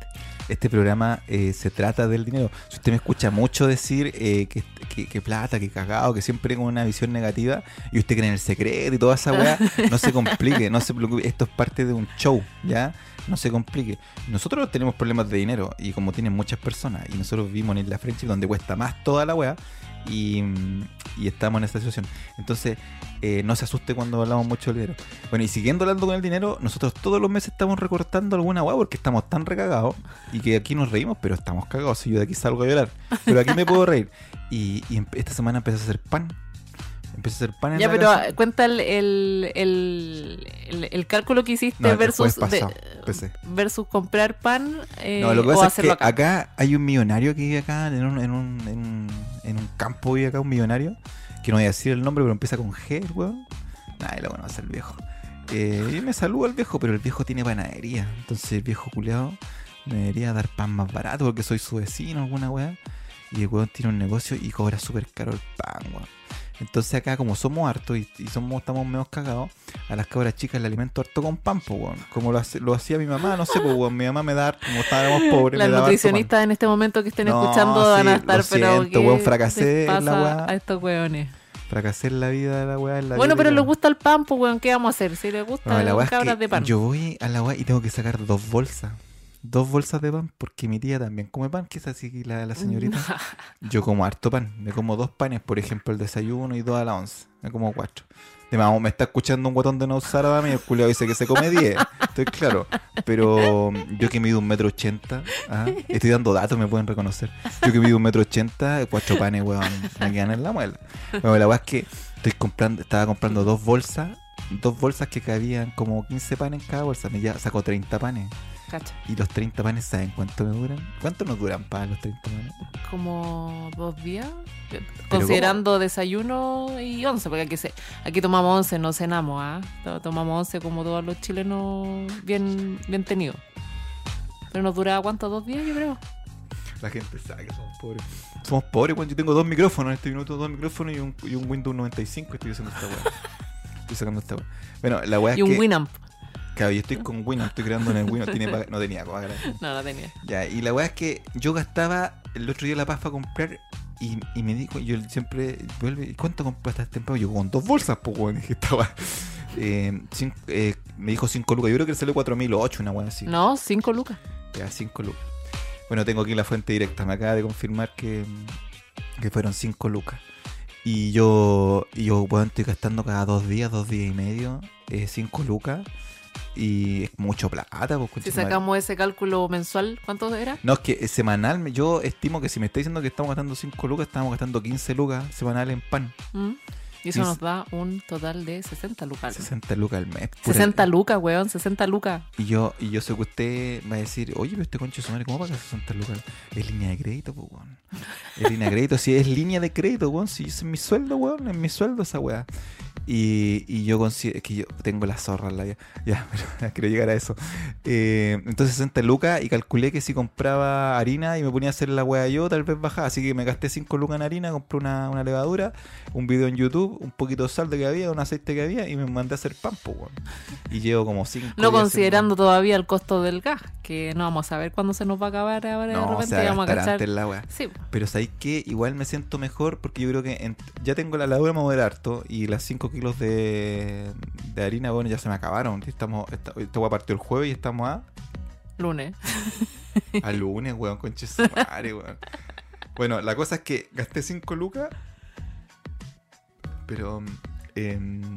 Este programa eh, se trata del dinero. Si usted me escucha mucho decir eh, que, plata, que cagado, que siempre con una visión negativa y usted cree en el secreto y toda esa weá, no se complique, no se preocupe. Esto es parte de un show, ¿ya? No se complique. Nosotros tenemos problemas de dinero y como tienen muchas personas y nosotros vivimos en Isla Friendship donde cuesta más toda la weá y, estamos en esta situación. Entonces, eh, no se asuste cuando hablamos mucho del dinero. Bueno, y siguiendo hablando con el dinero, nosotros todos los meses estamos recortando alguna weá porque estamos tan recagados y que aquí nos reímos, pero estamos cagados. Si yo de aquí salgo a llorar, pero aquí me puedo reír. Y, y esta semana empecé a hacer pan. Empecé a hacer pan en
Ya,
la
pero
casa.
cuenta el, el, el, el- cálculo que hiciste
No,
versus, de- versus comprar pan eh,
No, lo que
o
pasa es que
hacerlo acá.
acá. hay un millonario que vive acá en un, en un, en un, en un campo, vive acá un millonario, que no voy a decir el nombre, pero empieza con G, el weón. Nah, lo bueno va a ser el viejo. Eh, y me saluda el viejo, pero el viejo tiene panadería. Entonces el viejo culiado me debería dar pan más barato porque soy su vecino, alguna weá. Y el weón tiene un negocio y cobra súper caro el pan, weón. Entonces acá como somos hartos y, y somos, estamos menos cagados, a las cabras chicas le alimento harto con pan, pues, weón. Como lo, hace- lo hacía mi mamá, no sé, pues, weón. Mi mamá me da, harto, como estábamos pobres,
Las
me daba harto pan.
nutricionistas en este momento que estén
No,
escuchando van a
sí,
estar,
lo
pero
siento,
¿qué
weón, fracasé
les
en la
pasa
weá.
a estos weones?
Fracasé en la vida de la weá. en la
Bueno,
vida
pero les gusta el pan, pues weón, ¿qué vamos a hacer? Si les gusta,
No, la weá es
cabras
que
de pan.
Yo voy a la weá y tengo que sacar dos bolsas. Dos bolsas de pan porque mi tía también come pan, que es así la, la señorita. Yo como harto pan. Me como dos panes, por ejemplo, el desayuno y dos a la once. Me como cuatro. De más, me está escuchando un guatón de no usar a mí, el culiao dice que se come diez. Estoy claro. Pero yo que mido un metro ochenta, ah, estoy dando datos, me pueden reconocer. Yo que mido un metro ochenta, cuatro panes, weón, me quedan en la muela. Bueno, la weá es que estoy comprando, estaba comprando dos bolsas, dos bolsas que cabían como 15 panes en cada bolsa. Me ya saco 30 panes.
Cacha.
Y los 30 panes, ¿saben cuánto me duran? ¿Cuánto nos duran para los 30 panes?
Como dos días. Considerando desayuno y once, porque aquí, se, aquí tomamos once, no cenamos, ¿ah? To- Tomamos once como todos los chilenos bien, bien tenidos. Pero nos dura, ¿cuánto? ¿Dos días, yo creo?
La gente sabe que somos pobres. Somos pobres, cuando yo tengo dos micrófonos en este minuto, dos micrófonos y un, y un Windows 95 estoy haciendo esta weá. Estoy sacando esta weá. Bueno, la weá
Y
es
un
que.
Winamp.
Claro, yo estoy con Windows, estoy creando en el Windows, tiene pa- no tenía para
No, no tenía.
Ya, y la weá es que yo gastaba el otro día la paz para comprar y, y me dijo, yo siempre vuelve, ¿y cuánto compraste este temprano? Yo con dos bolsas, pues weón, dije, estaba. Eh, cin- eh, me dijo 5 lucas, yo creo que le salió 4008, una weá así.
No, cinco lucas.
Ya, 5 lucas. Bueno, tengo aquí la fuente directa. Me acaba de confirmar que, que fueron 5 lucas. Y yo, y yo bueno, estoy gastando cada dos días, dos días y medio, 5 lucas. Y es mucho plata, pues,
Si
madre.
sacamos ese cálculo mensual, ¿cuánto era?
No, es que eh, semanal, yo estimo que si me está diciendo que estamos gastando 5 lucas, estamos gastando 15 lucas semanal en pan.
¿Mm? Y eso
Y
nos da un total de 60 lucas.
60 lucas al mes. Pura-
60 lucas, weón, 60 lucas.
Y yo, y yo sé que usted va a decir, oye, pero este concho su madre, ¿cómo paga 60 lucas? Es línea de crédito, pues, weón. Es línea de crédito, si es línea de crédito, weón. Si es mi sueldo, weón, es mi sueldo esa weá. Y, y yo considero es que yo tengo la zorra en la vida. Ya, pero quiero llegar a eso. Eh, entonces 60 lucas y calculé que si compraba harina y me ponía a hacer la weá yo, tal vez bajaba. Así que me gasté 5 lucas en harina, compré una, una levadura, un video en YouTube, un poquito de sal de que había, un aceite que había y me mandé a hacer pan, pues. Y llevo como 5
No considerando todavía el costo del gas, que no vamos a ver cuándo se nos va a acabar ahora de
No,
repente y
a
vamos a cachar.
la.
Sí,
Pero sabéis que igual me siento mejor porque yo creo que en- ya tengo la levadura mover harto y las 5 kilos de, de harina, bueno, ya se me acabaron. Estamos, esta, esta partió el jueves y estamos a,
lunes.
a lunes, weón, conche madre, weón. Bueno, la cosa es que gasté 5 lucas, pero. em,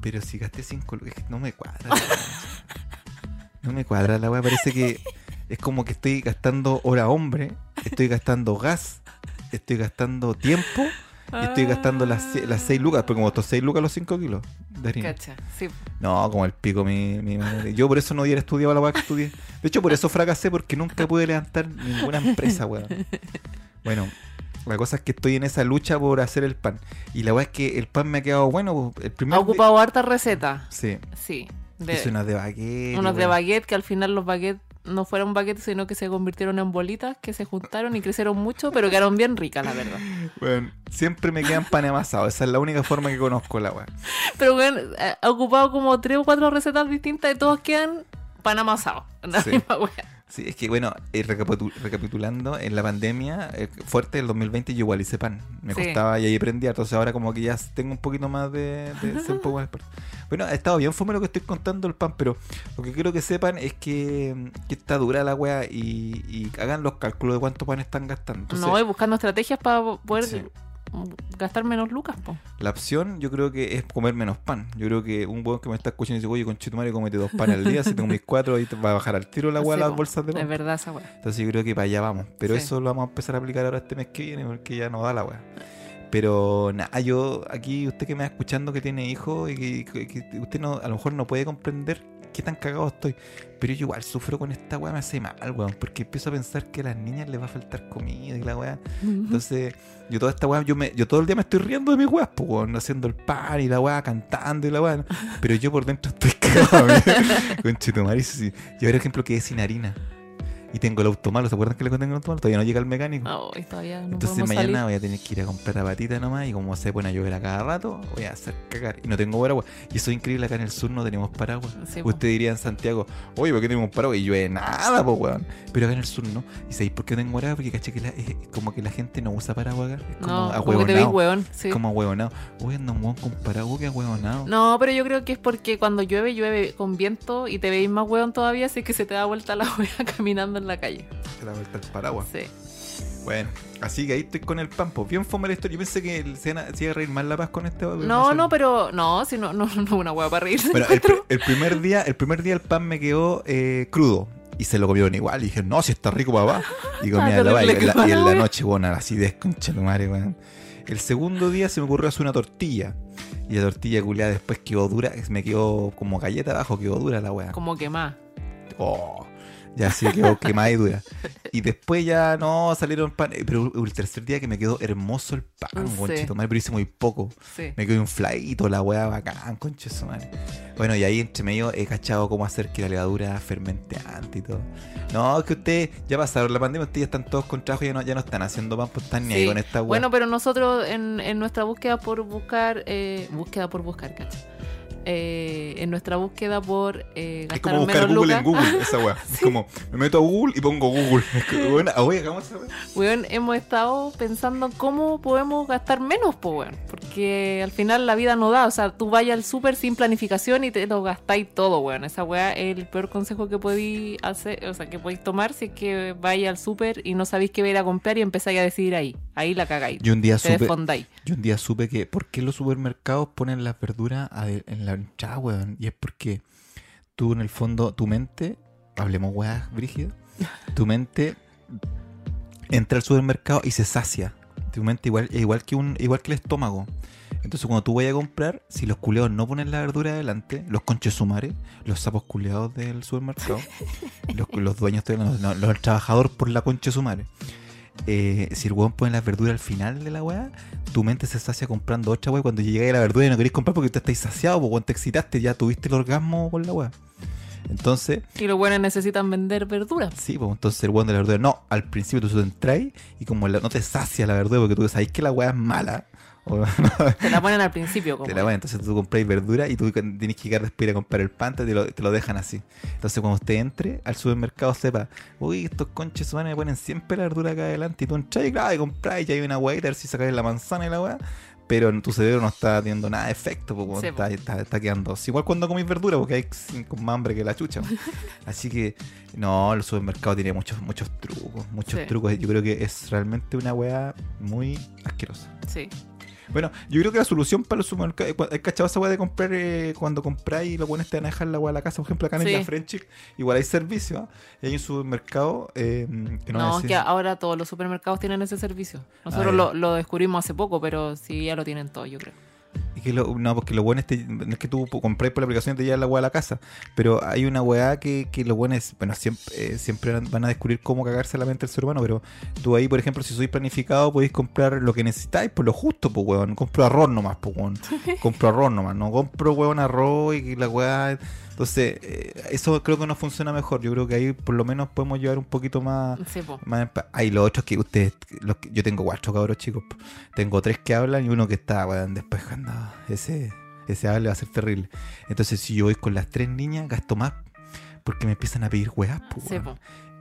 pero si gasté 5 lucas, no me cuadra. No me cuadra la weá, parece que es como que estoy gastando hora hombre, estoy gastando gas, estoy gastando tiempo y estoy gastando las, se- las 6 lucas, pero como estos 6 lucas los 5 kilos de harina.
Cacha, sí.
No, como el pico mi, mi madre. Yo por eso no hubiera estudiado la weá que estudié. De hecho, por eso fracasé, porque nunca pude levantar ninguna empresa, weón. Bueno, la cosa es que estoy en esa lucha por hacer el pan. Y la weá es que el pan me ha quedado bueno. pues, El primer
Ha ocupado harta receta.
Sí.
Sí. De,
Hice unas de baguette.
unos de baguette que al final los baguettes no fueron baguettes, sino que se convirtieron en bolitas que se juntaron y crecieron mucho, pero quedaron bien ricas, la verdad.
Weón, siempre me quedan pan amasado. Esa es la única forma que conozco la weá.
Pero bueno, ha ocupado como tres o cuatro recetas distintas y todos quedan pan amasado. La
Sí.
misma wea.
Sí, es que bueno, eh, recapitu- recapitulando, en la pandemia eh, fuerte del 2020 yo igual hice pan. Me
Sí.
costaba y ahí aprendí. Entonces ahora como que ya tengo un poquito más de, de ser un poco más experto. Bueno, ha estado bien fome lo que estoy contando el pan, pero lo que quiero que sepan es que, que está dura la weá y, y hagan los cálculos de cuánto pan están gastando. Entonces,
no, y buscando estrategias para poder
Sí.
gastar menos lucas, po.
La opción yo creo que es comer menos pan. Yo creo que un weón que me está escuchando dice, oye, con Chitumare comete dos panes al día, si tengo mis cuatro, ahí te va a bajar al tiro la weá
Sí,
las
po.
bolsas de pan.
Es verdad esa wea.
Entonces yo creo que para allá vamos. Pero
Sí.
eso lo vamos a empezar a aplicar ahora este mes que viene porque ya no da la weá. Pero nada, yo aquí, usted que me va escuchando que tiene hijos y que, que- que usted no, a lo mejor no puede comprender qué tan cagado estoy. Pero yo igual sufro con esta weá, me hace mal, weón. Porque empiezo a pensar que a las niñas les va a faltar comida y la weá. Entonces, yo toda esta weá, yo, me, yo todo el día me estoy riendo de mis weas, pues, weón, haciendo el pan y la weá, cantando y la weá. Pero yo por dentro estoy cagado, Con Chetumari, sí. Yo, por ejemplo, quedé sin harina. Y tengo el auto malo, ¿se acuerdan que le conté el auto malo? Todavía no llega el mecánico.
Ay, todavía no
Entonces mañana
salir.
voy a tener que ir a comprar la patita nomás y como se pone a llover a cada rato, voy a hacer cagar. Y no tengo paraguas. Y eso es increíble, acá en el sur no tenemos paraguas.
Sí.
Usted diría en Santiago, oye, ¿por qué tenemos paraguas? Y llueve nada, pues, weón. Pero acá en el sur no. ¿Y sabéis por qué no tengo paraguas? Porque caché que la- es como que la gente no usa paraguas acá. Es como
No, como que te
ahueonado.
weón. Sí.
Como ahueonado. Oye, no weón con paraguas, que ahueonado.
No, pero yo creo que es porque cuando llueve, llueve con viento y te veis más weón todavía, así que se te da vuelta la wea caminando en la calle.
Se la vuelta el paraguas.
Sí.
Bueno, así que ahí estoy con el pan, pues bien fome la historia. Yo pensé que el- se iba a, se iba a reír más la paz con este.
No, no, pero no, si no, no, no una wea para reírse.
Bueno, el, el primer día, el primer día el pan me quedó eh, crudo. Y se lo comieron igual. Y dije, no, si está rico, papá. Y comía
Ah,
la. Y, en la- y en la noche, bueno, así de concha tu madre, weón. El segundo día se me ocurrió hacer una tortilla. Y la tortilla culiada después quedó dura. Me quedó como galleta abajo, quedó dura la weá.
Como que más.
Oh, ya sí quedó quemada y dura. Y después ya no salieron pan. eh, Pero el tercer día que me quedó hermoso el pan,
Sí.
conchito madre, pero hice muy poco.
Sí.
Me quedó un flaito, la weá bacán, su madre. Bueno, y ahí entre medio he cachado cómo hacer que la levadura fermente antes y todo. No, es que ustedes ya pasaron la pandemia, ustedes ya están todos con trabajo y ya no, ya no están haciendo pan, pues están ni ahí con esta weá.
Bueno, pero nosotros en, en nuestra búsqueda por buscar, eh, búsqueda por buscar, cacha. Eh, en nuestra búsqueda por eh,
es
gastar
como buscar
menos
Google
lucas,
en Google, esa weá. Es como, me meto a Google y pongo Google. Es que, bueno, oye, hagamos esa weá.
weón, hemos estado pensando cómo podemos gastar menos, pues, weón. Porque al final la vida no da. O sea, tú vayas al súper sin planificación y te lo gastáis todo, weón. Esa weá es el peor consejo que podéis hacer, o sea, que podéis tomar si es que vais al súper y no sabéis qué va a ir a comprar y empezáis a decidir ahí. Ahí la cagáis.
Yo un día
te
supe,
desfondáis.
yo un día supe que ¿por qué los supermercados ponen las verduras en la entrada, weón? Y es porque tú en el fondo, tu mente, hablemos weas, Brígido, tu mente entra al supermercado y se sacia. Tu mente igual, igual que un, igual que el estómago. Entonces cuando tú vayas a comprar, si los culeados no ponen la verdura adelante, los conches sumares, los sapos culeados del supermercado, los, los dueños, no, los trabajadores por la concha sumare. Eh, si el weón pone la verdura al final de la weá, tu mente se sacia comprando otra weá. Cuando llegáis a la verdura y no queréis comprar porque te estáis saciado, porque cuando te excitaste ya tuviste el orgasmo con la weá. Entonces,
Y los buenos necesitan vender verduras.
sí, pues entonces el weón de la verdura, no, al principio tú entráis y como la- no te sacia la verdura porque tú sabes que la weá es mala.
Te la ponen al principio. Como
Te la ponen, entonces tú compráis verdura y tú tienes que llegar después a comprar el pan, te lo, te lo dejan así. Entonces cuando usted entre al supermercado sepa, uy, estos conches humanos me ponen siempre la verdura acá adelante y tú entras y claro, y compras y ya hay una hueá a ver si sacáis la manzana y la hueá. Pero en tu cerebro no está teniendo nada de efecto, porque
Sí,
está, está, está quedando. Igual cuando comís verdura, porque hay cinco más hambre que la chucha. Así que, no, el supermercado tiene muchos, muchos trucos, muchos
Sí.
trucos. Yo creo que es realmente una weá muy asquerosa.
Sí.
Bueno, yo creo que la solución para los supermercados, ¿hay cachado esa weá de comprar eh, cuando compráis y los buenos te van a dejar la weá a la casa? Por ejemplo, acá en
Sí.
la French, igual hay servicio, ¿ah? y hay un supermercado eh, que no,
No, es que ahora todos los supermercados tienen ese servicio. Nosotros
Ah,
lo, lo descubrimos hace poco, pero sí ya lo tienen todos, yo creo.
Y que lo- no, porque lo bueno es, te- no es que tú compráis por la aplicación y te llevan la weá a la casa, pero hay una weá que, que lo bueno es, bueno, siempre, eh, siempre van- a descubrir cómo cagarse la mente del ser humano, pero tú ahí, por ejemplo, si sois planificado, podéis comprar lo que necesitáis, por lo justo, pues weón, compro arroz nomás, pues weón, compro arroz nomás, no compro weón arroz y la weá... Entonces, eh, eso creo que no funciona mejor. Yo creo que ahí por lo menos podemos llevar un poquito más.
Sí, po.
más Hay los otros que ustedes. Los que- yo tengo cuatro cabros chicos. po. Tengo tres que hablan y uno que está weón, despejando. Ese, ese hable va a ser terrible. Entonces, si yo voy con las tres niñas, gasto más. Porque me empiezan a pedir weas, po,
Sí.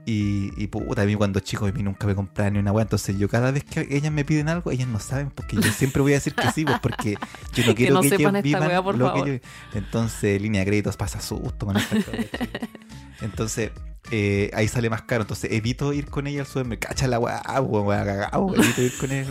Y, y puta, a mí cuando chico a mí nunca me compraban ni una weá. Entonces yo cada vez que ellas me piden algo, ellas no saben, porque yo siempre voy a decir que sí, pues porque yo no quiero
no
que,
sepan
ellas
esta
vivan
weá, por
lo
favor.
que yo. Entonces, línea de créditos pasa susto con esta. Entonces, eh, ahí sale más caro. Entonces, evito ir con ella al supermercado. Cacha la weá, weón, weá, cagao, Evito ir con ella.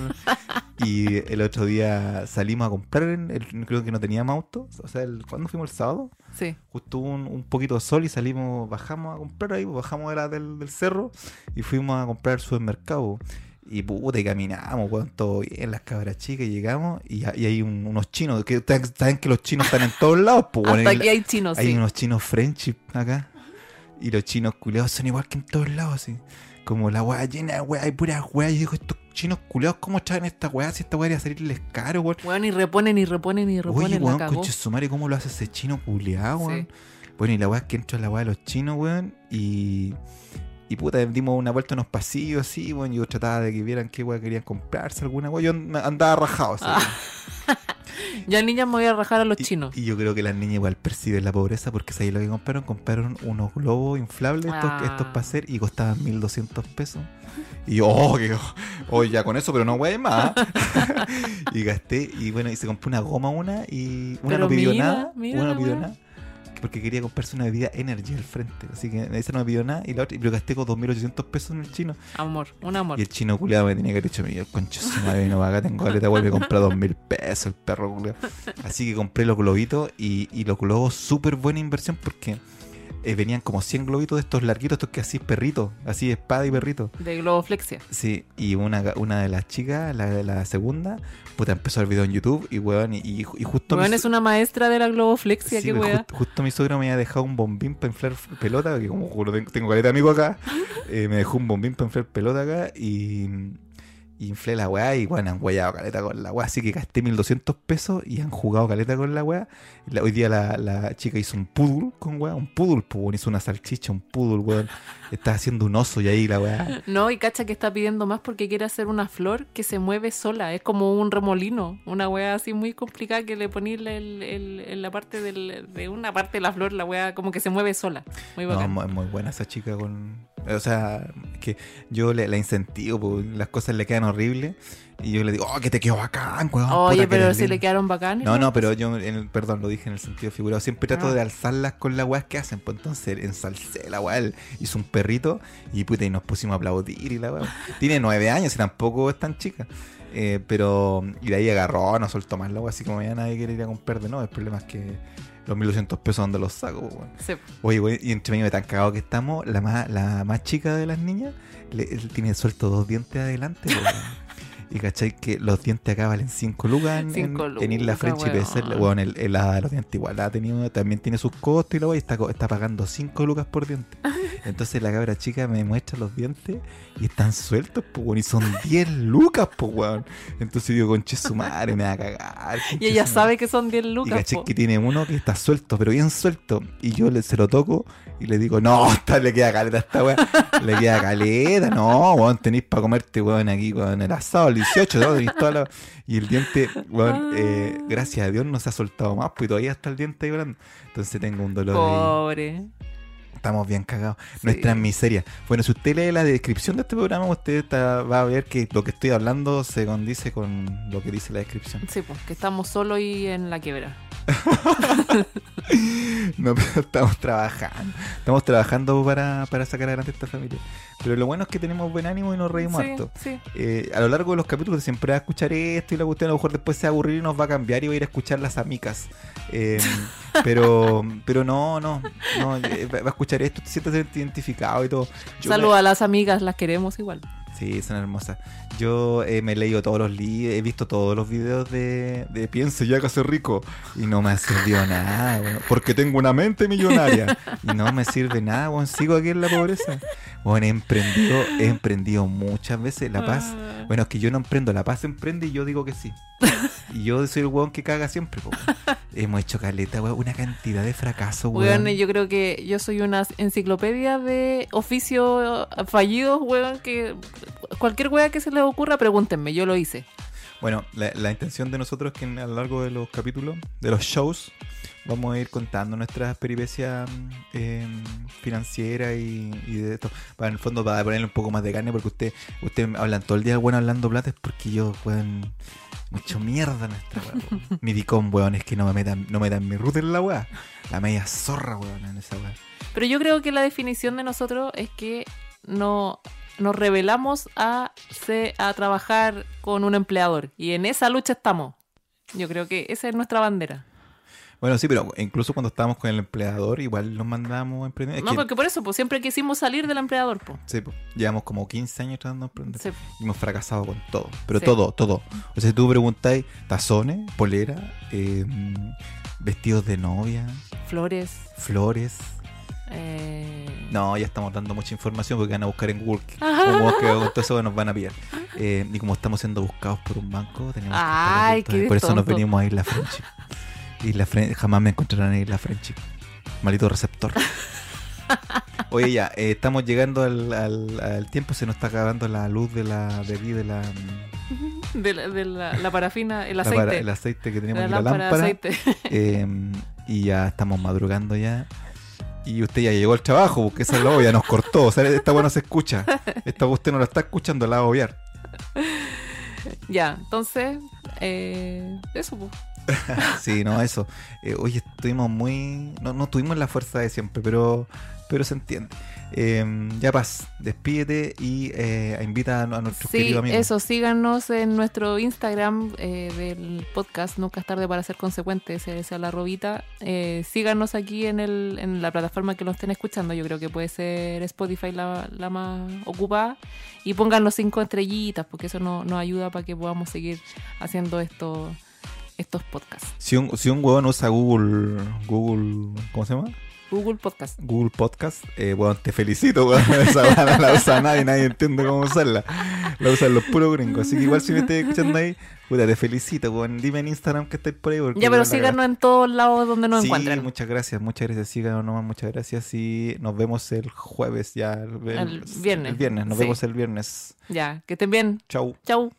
Y el otro día salimos a comprar, el- creo que no teníamos auto. O sea, el, ¿cuándo fuimos el sábado?
Sí.
justo hubo un, un poquito de sol y salimos, bajamos a comprar ahí, pues, bajamos de la- del, del cerro y fuimos a comprar al supermercado. Y puta, y caminamos, weón, todo bien, las cabras chicas, y llegamos y, y hay un- unos chinos, que ustedes saben que los chinos están en todos lados, pues,
Hasta
y
aquí hay chinos,
hay
sí.
unos chinos friendship acá. Y los chinos culeados son igual que en todos lados, así. Como la weá llena de weá, hay puras weá. Y digo, estos chinos culeados, ¿cómo traen esta weá? Si esta weá debería salirles caro, weón.
Weón, y reponen, y reponen, y
Oye,
reponen, la
weón, conche su madre, ¿cómo lo hace ese chino culeado,
Sí.
weón? Bueno, y la weá es que entra la weá de los chinos, weón, y. Y puta, dimos una vuelta en unos pasillos así, weón. y Yo trataba de que vieran qué weá querían comprarse, alguna weá. Yo and- andaba rajado, así.
Ah, Ya niñas me voy a rajar a los
y,
chinos.
y yo creo que las niñas igual perciben la pobreza porque ¿sabes lo que compraron? Compraron unos globos inflables estos,
Ah.
estos para hacer y costaban 1200 pesos. Y yo, oh, que, oh, ya con eso, pero no voy más. y gasté, y bueno, y se compró una goma una y una
Pero
no pidió
mira,
nada.
mira
una no pidió nada. Porque quería comprarse una bebida Energy al frente. Así que esa no me pidió nada. Y la otra, pero gasté con 2.800 pesos en el chino.
Amor, un amor.
Y el chino culiado me tenía que haber dicho, mira, concha su madre, no acá tengo caleta, vuelve a comprar dos mil pesos el perro culiado. Así que compré los globitos y, y los globos, súper buena inversión porque eh, venían como 100 globitos de estos larguitos, estos que así perrito, así espada y perrito.
De globoflexia.
Sí, y una, una de las chicas, la, la segunda, puta, empezó el video en YouTube y weón, y, y y justo
Weón
mi
es una maestra de la globoflexia,
sí,
qué
pues, ju- justo mi suegro me había dejado un bombín para inflar pelota, que como juro, tengo, caleta amigo acá, eh, me dejó un bombín para inflar pelota acá y, y inflé la weá y bueno, han guayado caleta con la weá, así que gasté 1200 pesos y han jugado caleta con la weá. La- hoy día la, la chica hizo un poodle con weá, un poodle, pues hizo una salchicha, un poodle, weón. Está haciendo un oso y ahí la weá.
No, y cacha que está pidiendo más porque quiere hacer una flor que se mueve sola. Es como un remolino. Una weá así muy complicada que le ponís en la parte del, de una parte de la flor, la weá como que se mueve sola. Muy
No,
bacán.
mu- es muy buena esa chica con... O sea, que yo le, la incentivo, pues, las cosas le quedan horribles y yo le digo, oh, que te quedó bacán, weón.
Oye, pero si
lindo".
le quedaron bacanes.
No, no, pero yo, en el- perdón, lo dije en el sentido figurado. Siempre trato
Ah.
de alzarlas con las weas que hacen. Pues entonces ensalcé la wea. él Hizo un perrito y puta, y nos pusimos a aplaudir y la wea. Tiene nueve años y tampoco es tan chica. Eh, pero, y de ahí agarró, no soltó más la wea. Así como ya nadie quiere ir a comprar de nuevo. El problema es que los 1200 pesos, ¿dónde los saco? weón?
Sí.
Oye, güey, y entre medio de tan cagado que estamos, la más, la más chica de las niñas le, él tiene suelto dos dientes adelante. po, weón. Y cachai que los dientes acá valen 5 lucas en, en- en Isla French y PC.
weón.
Bueno, el, el de los dientes igual ha tenido, también tiene sus costos y wey está, está pagando 5 lucas por diente. Entonces la cabra chica me muestra los dientes y están sueltos, pues, weón, y son 10 lucas, pues, weón. Entonces digo, conche su madre, me va a cagar.
Y ella sabe que son 10
y
lucas.
caché
po.
que tiene uno que está suelto, pero bien suelto. Y yo le, se lo toco y le digo, no, esta le queda caleta a esta weá. Le queda caleta, no, weón, tenéis para comerte, weón, aquí con el asado, el 18, ¿no? Tenéis toda la- Y el diente, eh,
Ah.
gracias a Dios no se ha soltado más, pues todavía está el diente ahí volando. Entonces tengo un dolor ahí.
Pobre.
Estamos bien cagados.
Sí.
Nuestra miseria. Bueno, si usted lee la descripción de este programa, usted está- va a ver que lo que estoy hablando se condice con lo que dice la descripción.
Sí, pues que estamos solo y en la quiebra.
No, pero estamos trabajando. Estamos trabajando para, para sacar adelante esta familia. Pero lo bueno es que tenemos buen ánimo y nos reímos
Sí,
harto.
sí.
Eh, a lo largo de los capítulos siempre va a escuchar esto y la cuestión a lo mejor después se va a aburrir y nos va a cambiar y va a ir a escuchar las amicas. Eh, pero pero no, no, no eh, va a escuchar esto, te sientes identificado y todo.
Saludos a las amigas, las queremos igual.
Sí, son hermosas. Yo eh, me he leído todos los libros, he visto todos los videos de, de Piense ya que soy rico y no me ha servido nada, weón, porque tengo una mente millonaria y no me sirve nada, weón, sigo aquí en la pobreza. Bueno, he emprendido, he emprendido muchas veces la paz.
Ah.
Bueno, es que yo no emprendo, la paz emprende y yo digo que sí. Y yo soy el weón que caga siempre, po. Hemos hecho caleta, weón, una cantidad de fracasos, weón.
Weón, yo creo que yo soy una enciclopedia de oficios fallidos, weón, que cualquier weá que se les ocurra, pregúntenme, yo lo hice.
Bueno, la, la intención de nosotros es que en- a lo largo de los capítulos, de los shows, vamos a ir contando nuestras peripecias em, financieras y, y de esto. Para en el fondo, para ponerle un poco más de carne, porque usted, usted hablan todo el día, bueno, hablando plata, es porque yo, weón, mucho mierda nuestra weón. Mi dicón, weón, es que no me metan, no me metan mi ruta en la weá. La media zorra, weón, en esa weá.
Pero yo creo que la definición de nosotros es que no nos revelamos a, a trabajar con un empleador. Y en esa lucha estamos. Yo creo que esa es nuestra bandera.
Bueno, sí, pero incluso cuando estábamos con el empleador, igual nos mandamos a emprender. Es
no,
que-
porque por eso, pues siempre quisimos salir del empleador, pues.
sí, pues, llevamos como 15 años tratando de emprender.
Sí.
Y hemos fracasado con todo. Pero
Sí.
todo, todo. O sea, si tú preguntáis tazones, polera, eh, vestidos de novia,
Flores.
flores.
Eh,
No, ya estamos dando mucha información porque van a buscar en Google. Como que con todo eso nos van a pillar. Eh, y como estamos siendo buscados por un banco, tenemos que estar
qué
Por eso nos venimos a Isla Friendship. Isla jamás me encontrarán en Isla Friendship. Maldito receptor. Oye, ya, eh, estamos llegando al, al- al tiempo, se nos está acabando la luz de la de aquí, de la,
de la, de la- la parafina, el
la
aceite.
para- el aceite que tenemos aquí, la
lámpara, aceite.
Eh, y ya estamos madrugando ya. Y usted ya llegó al trabajo, porque esa es la obvia, nos cortó. O sea, esta buena se escucha. Esta usted no la está escuchando, la va a obviar.
ya, entonces, eh, eso, pues.
Sí, no, eso. Eh, oye, estuvimos muy. No, no tuvimos la fuerza de siempre, pero, pero se entiende. Eh, ya paz, despídete y eh, invita a, a nuestros
Sí,
queridos amigos.
eso, síganos en nuestro Instagram eh, del podcast Nunca es tarde para ser consecuente, ese es la robita. Eh, síganos aquí en, el, en la plataforma que lo estén escuchando, yo creo que puede ser Spotify la, la más ocupada. Y pónganos cinco estrellitas, porque eso no- nos ayuda para que podamos seguir haciendo esto, estos podcasts.
Si un, si un huevón usa Google. Google. ¿Cómo se llama?
Google Podcast.
Google Podcast, eh, bueno, te felicito, weón. Esa weá no la usa nadie, nadie entiende cómo usarla. La usan los puros gringos. Así que igual si me estás escuchando ahí, puta, te felicito, weón. Dime en Instagram que estáis por ahí. porque
Ya, pero síganos en todos lados donde nos
Sí,
encuentren.
muchas gracias, muchas gracias. Síganos nomás, muchas gracias. Y nos vemos el jueves ya. El,
El viernes,
El viernes, nos
sí.
vemos el viernes.
Ya, que estén bien.
Chau.
Chau.